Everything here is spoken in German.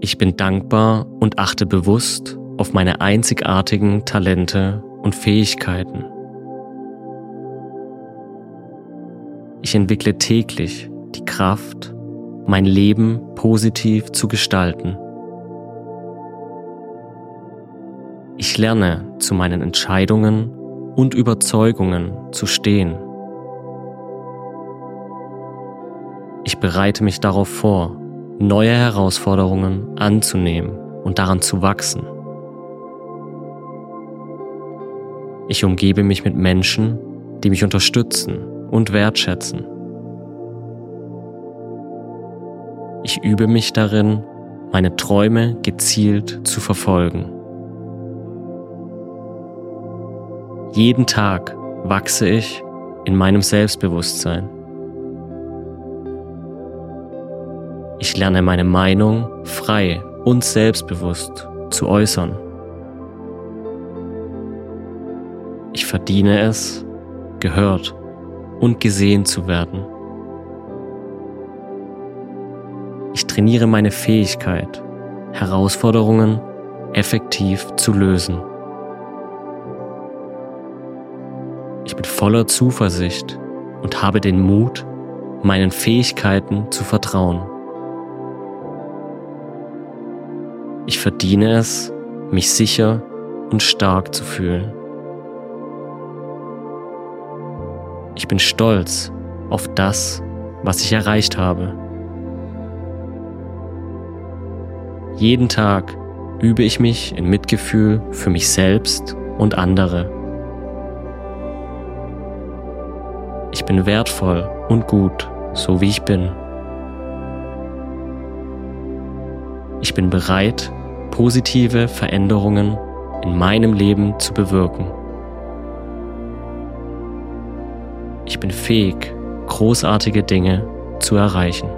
Ich bin dankbar und achte bewusst auf meine einzigartigen Talente und Fähigkeiten. Ich entwickle täglich die Kraft, mein Leben positiv zu gestalten. Ich lerne zu meinen Entscheidungen und Überzeugungen zu stehen. Ich bereite mich darauf vor, neue Herausforderungen anzunehmen und daran zu wachsen. Ich umgebe mich mit Menschen, die mich unterstützen und wertschätzen. Ich übe mich darin, meine Träume gezielt zu verfolgen. Jeden Tag wachse ich in meinem Selbstbewusstsein. Ich lerne meine Meinung frei und selbstbewusst zu äußern. Ich verdiene es, gehört und gesehen zu werden. Ich trainiere meine Fähigkeit, Herausforderungen effektiv zu lösen. Ich bin voller Zuversicht und habe den Mut, meinen Fähigkeiten zu vertrauen. Ich verdiene es, mich sicher und stark zu fühlen. Ich bin stolz auf das, was ich erreicht habe. Jeden Tag übe ich mich in Mitgefühl für mich selbst und andere. Ich bin wertvoll und gut, so wie ich bin. Ich bin bereit, positive Veränderungen in meinem Leben zu bewirken. Ich bin fähig, großartige Dinge zu erreichen.